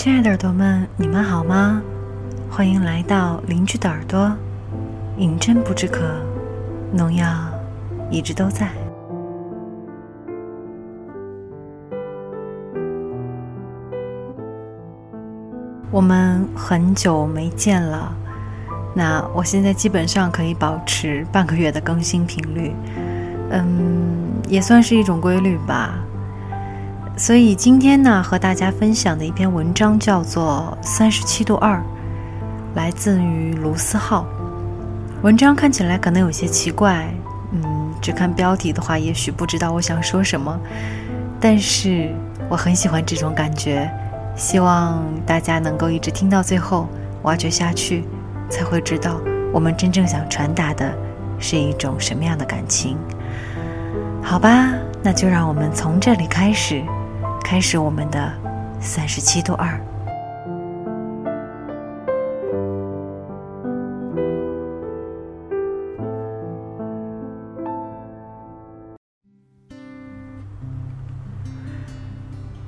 亲爱的耳朵们，你们好吗？欢迎来到邻居的耳朵，饮鸩不知渴，农药一直都在。我们很久没见了，那我现在基本上可以保持半个月的更新频率，嗯，也算是一种规律吧。所以今天呢，和大家分享的一篇文章叫做《三十七度二》，来自于卢思浩。文章看起来可能有些奇怪，嗯，只看标题的话，也许不知道我想说什么。但是我很喜欢这种感觉，希望大家能够一直听到最后，挖掘下去，才会知道我们真正想传达的是一种什么样的感情。好吧，那就让我们从这里开始。开始我们的三十七度二。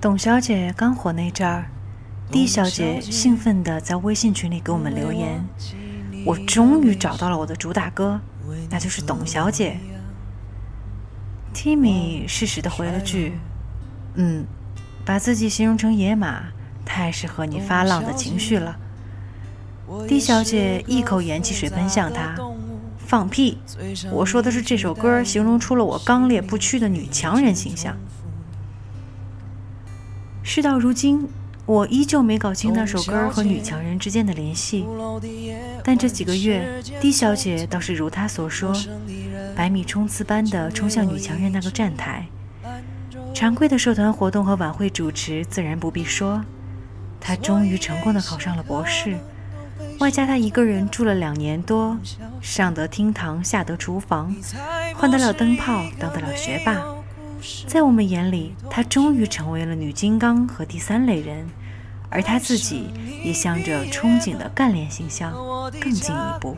董小姐刚火那阵儿，D 小姐兴奋的在微信群里给我们留言：“我终于找到了我的主打歌，那就是董小姐。”Timmy 适时的回了句：“嗯。”把自己形容成野马，太适合你发浪的情绪了。D 小姐一口盐汽水喷向他，放屁！我说的是这首歌形容出了我刚烈不屈的女强人形象。事到如今，我依旧没搞清那首歌和女强人之间的联系。但这几个月，D 小姐倒是如她所说，百米冲刺般的冲向女强人那个站台。常规的社团活动和晚会主持自然不必说，他终于成功的考上了博士，外加他一个人住了两年多，上得厅堂，下得厨房，换得了灯泡，当得了学霸，在我们眼里，他终于成为了女金刚和第三类人，而他自己也向着憧憬的干练形象更进一步。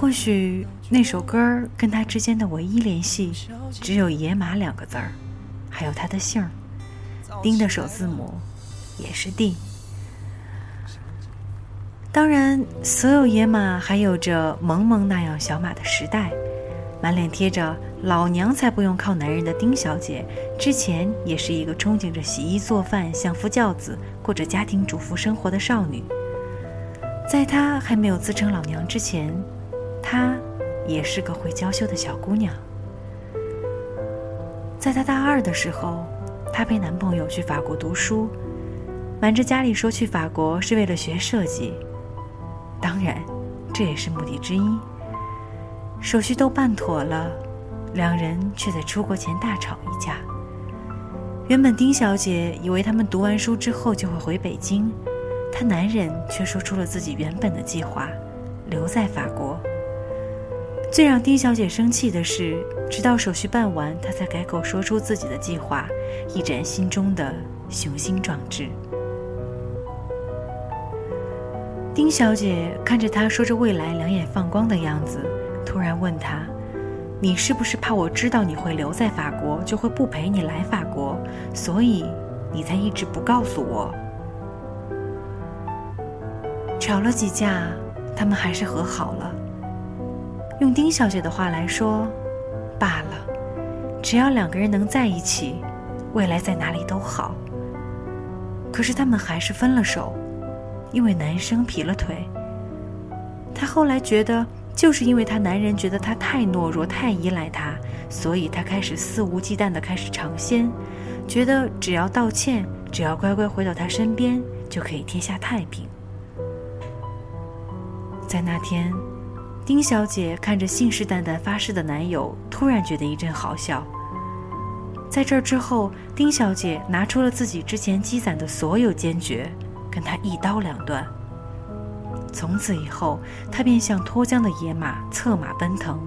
或许那首歌跟他之间的唯一联系，只有“野马”两个字儿，还有他的姓儿，丁的首字母也是 D。当然，所有野马还有着萌萌那样小马的时代，满脸贴着“老娘才不用靠男人”的丁小姐，之前也是一个憧憬着洗衣做饭、相夫教子、过着家庭主妇生活的少女。在她还没有自称老娘之前。她也是个会娇羞的小姑娘。在她大二的时候，她陪男朋友去法国读书，瞒着家里说去法国是为了学设计。当然，这也是目的之一。手续都办妥了，两人却在出国前大吵一架。原本丁小姐以为他们读完书之后就会回北京，她男人却说出了自己原本的计划，留在法国。最让丁小姐生气的是，直到手续办完，她才改口说出自己的计划，一展心中的雄心壮志。丁小姐看着他说着未来、两眼放光的样子，突然问他：“你是不是怕我知道你会留在法国，就会不陪你来法国，所以你才一直不告诉我？”吵了几架，他们还是和好了。用丁小姐的话来说，罢了，只要两个人能在一起，未来在哪里都好。可是他们还是分了手，因为男生劈了腿。她后来觉得，就是因为她男人觉得她太懦弱、太依赖他，所以她开始肆无忌惮地开始尝鲜，觉得只要道歉，只要乖乖回到他身边，就可以天下太平。在那天。丁小姐看着信誓旦旦发誓的男友，突然觉得一阵好笑。在这之后，丁小姐拿出了自己之前积攒的所有坚决，跟他一刀两断。从此以后，她便像脱缰的野马，策马奔腾，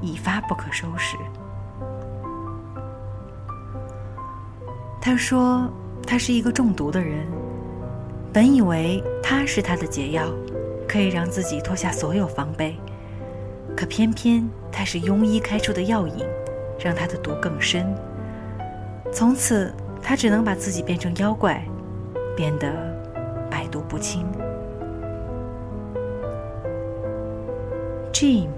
一发不可收拾。她说：“他是一个中毒的人，本以为他是他的解药，可以让自己脱下所有防备。”可偏偏他是庸医开出的药引，让他的毒更深。从此，他只能把自己变成妖怪，变得百毒不侵。Jim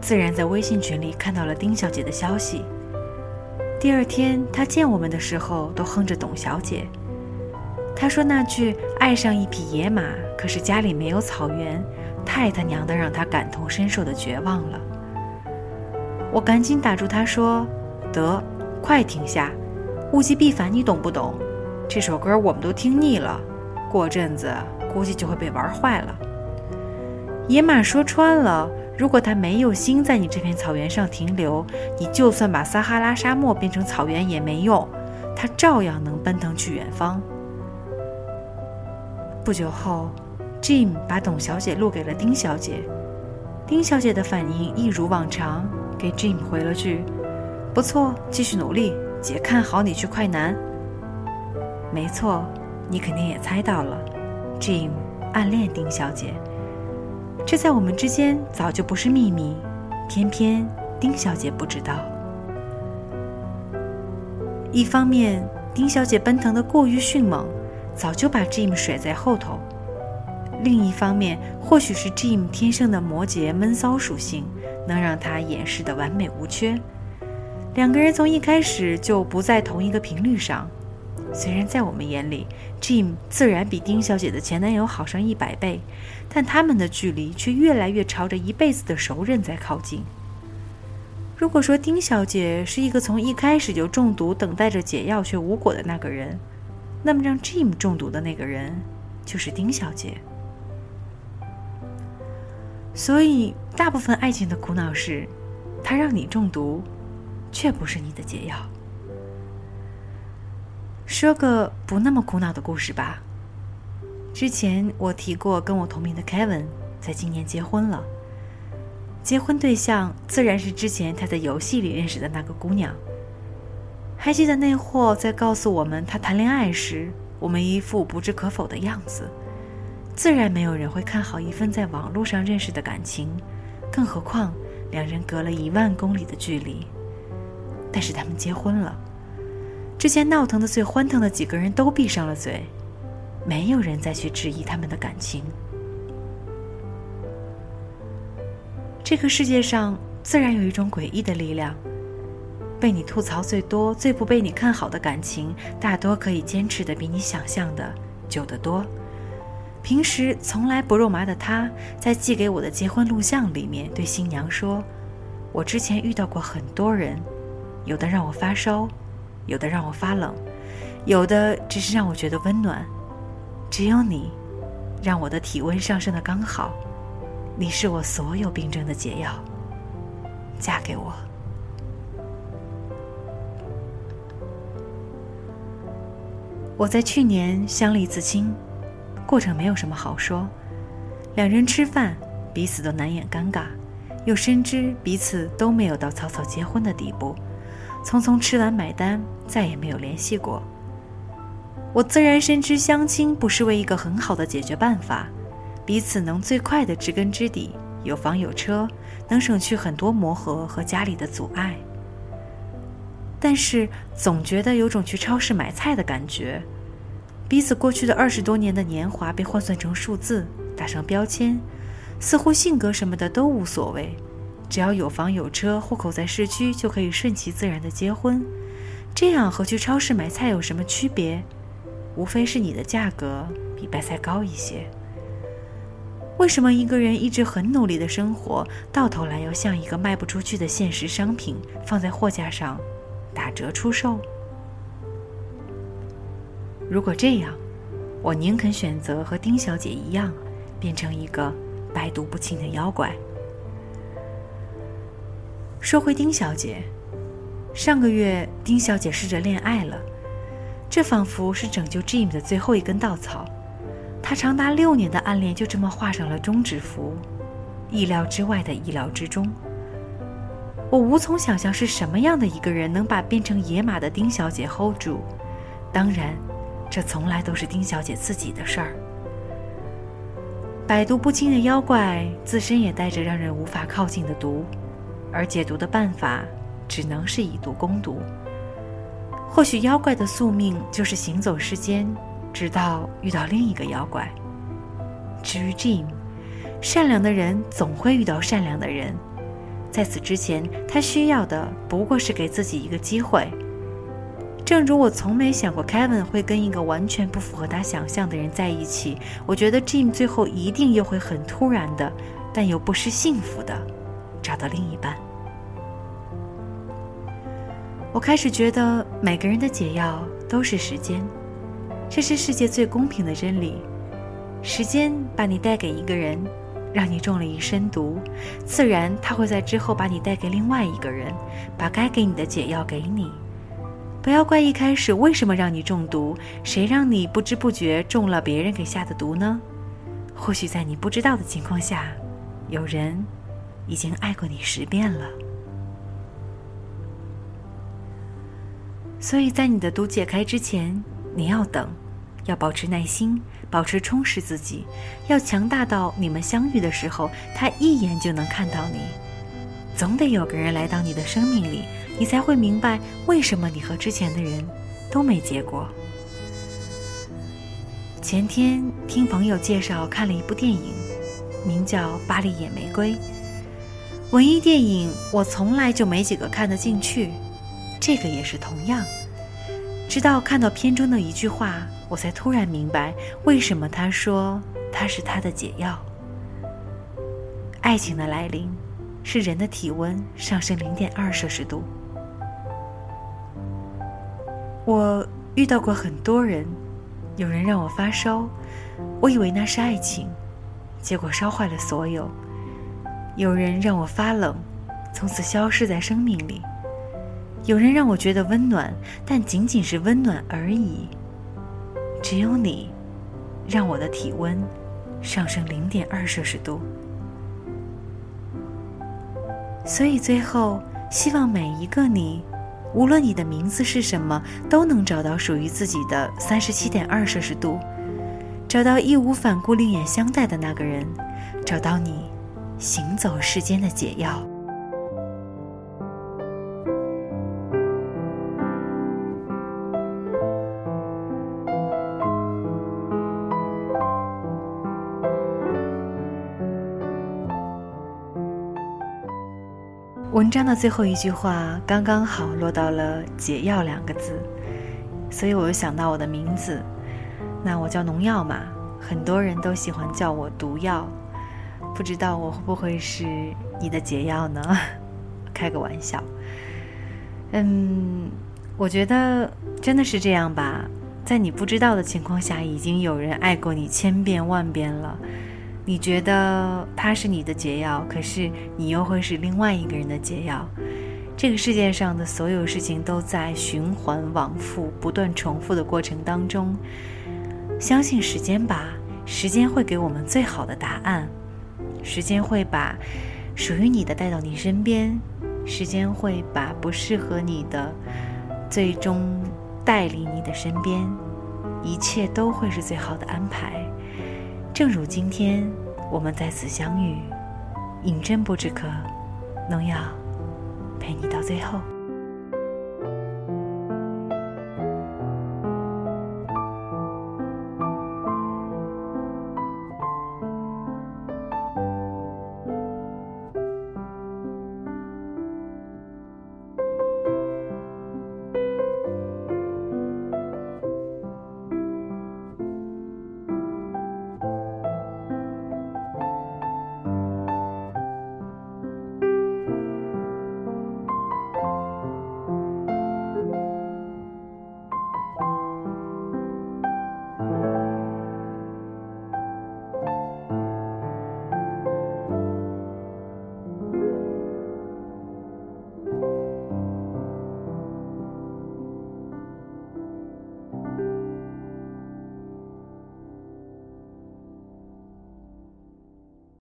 自然在微信群里看到了丁小姐的消息。第二天，他见我们的时候都哼着董小姐。他说那句“爱上一匹野马，可是家里没有草原”，太他娘的让他感同身受的绝望了。我赶紧打住他说：“得，快停下，物极必反，你懂不懂？这首歌我们都听腻了，过阵子估计就会被玩坏了。”野马说穿了。如果他没有心在你这片草原上停留，你就算把撒哈拉沙漠变成草原也没用，他照样能奔腾去远方。不久后，Jim 把董小姐录给了丁小姐，丁小姐的反应一如往常，给 Jim 回了句：“不错，继续努力，姐看好你去快男。”没错，你肯定也猜到了，Jim 暗恋丁小姐。这在我们之间早就不是秘密，偏偏丁小姐不知道。一方面，丁小姐奔腾的过于迅猛，早就把 Jim 甩在后头；另一方面，或许是 Jim 天生的摩羯闷骚属性，能让他掩饰的完美无缺。两个人从一开始就不在同一个频率上。虽然在我们眼里，Jim 自然比丁小姐的前男友好上一百倍，但他们的距离却越来越朝着一辈子的熟人在靠近。如果说丁小姐是一个从一开始就中毒、等待着解药却无果的那个人，那么让 Jim 中毒的那个人就是丁小姐。所以，大部分爱情的苦恼是，它让你中毒，却不是你的解药。说个不那么苦恼的故事吧。之前我提过，跟我同名的 Kevin 在今年结婚了。结婚对象自然是之前他在游戏里认识的那个姑娘。还记得那货在告诉我们他谈恋爱时，我们一副不置可否的样子。自然没有人会看好一份在网络上认识的感情，更何况两人隔了一万公里的距离。但是他们结婚了。之前闹腾的最欢腾的几个人都闭上了嘴，没有人再去质疑他们的感情。这个世界上自然有一种诡异的力量，被你吐槽最多、最不被你看好的感情，大多可以坚持的比你想象的久得多。平时从来不肉麻的他，在寄给我的结婚录像里面对新娘说：“我之前遇到过很多人，有的让我发烧。”有的让我发冷，有的只是让我觉得温暖，只有你，让我的体温上升的刚好。你是我所有病症的解药。嫁给我。我在去年相了一次亲，过程没有什么好说。两人吃饭，彼此都难掩尴尬，又深知彼此都没有到草草结婚的地步。匆匆吃完买单，再也没有联系过。我自然深知相亲不失为一个很好的解决办法，彼此能最快的知根知底，有房有车，能省去很多磨合和家里的阻碍。但是总觉得有种去超市买菜的感觉，彼此过去的二十多年的年华被换算成数字，打上标签，似乎性格什么的都无所谓。只要有房有车，户口在市区，就可以顺其自然的结婚。这样和去超市买菜有什么区别？无非是你的价格比白菜高一些。为什么一个人一直很努力的生活，到头来要像一个卖不出去的现实商品，放在货架上打折出售？如果这样，我宁肯选择和丁小姐一样，变成一个百毒不侵的妖怪。说回丁小姐，上个月丁小姐试着恋爱了，这仿佛是拯救 Jim 的最后一根稻草。她长达六年的暗恋就这么画上了终止符，意料之外的意料之中。我无从想象是什么样的一个人能把变成野马的丁小姐 hold 住。当然，这从来都是丁小姐自己的事儿。百毒不侵的妖怪自身也带着让人无法靠近的毒。而解毒的办法，只能是以毒攻毒。或许妖怪的宿命就是行走世间，直到遇到另一个妖怪。至于 Jim，善良的人总会遇到善良的人，在此之前，他需要的不过是给自己一个机会。正如我从没想过 Kevin 会跟一个完全不符合他想象的人在一起，我觉得 Jim 最后一定又会很突然的，但又不失幸福的找到另一半。我开始觉得每个人的解药都是时间，这是世界最公平的真理。时间把你带给一个人，让你中了一身毒，自然他会在之后把你带给另外一个人，把该给你的解药给你。不要怪一开始为什么让你中毒，谁让你不知不觉中了别人给下的毒呢？或许在你不知道的情况下，有人已经爱过你十遍了。所以在你的毒解开之前，你要等，要保持耐心，保持充实自己，要强大到你们相遇的时候，他一眼就能看到你。总得有个人来到你的生命里，你才会明白为什么你和之前的人都没结果。前天听朋友介绍看了一部电影，名叫《巴黎野玫瑰》。文艺电影我从来就没几个看得进去。这个也是同样，直到看到片中的一句话，我才突然明白为什么他说他是他的解药。爱情的来临，是人的体温上升零点二摄氏度。我遇到过很多人，有人让我发烧，我以为那是爱情，结果烧坏了所有；有人让我发冷，从此消失在生命里。有人让我觉得温暖，但仅仅是温暖而已。只有你，让我的体温上升零点二摄氏度。所以最后，希望每一个你，无论你的名字是什么，都能找到属于自己的三十七点二摄氏度，找到义无反顾、另眼相待的那个人，找到你行走世间的解药。文章的最后一句话刚刚好落到了“解药”两个字，所以我又想到我的名字。那我叫农药嘛，很多人都喜欢叫我毒药，不知道我会不会是你的解药呢？开个玩笑。嗯，我觉得真的是这样吧，在你不知道的情况下，已经有人爱过你千遍万遍了。你觉得他是你的解药，可是你又会是另外一个人的解药。这个世界上的所有事情都在循环往复、不断重复的过程当中。相信时间吧，时间会给我们最好的答案。时间会把属于你的带到你身边，时间会把不适合你的最终带离你的身边。一切都会是最好的安排。正如今天，我们在此相遇，饮鸩不知渴，农药陪你到最后。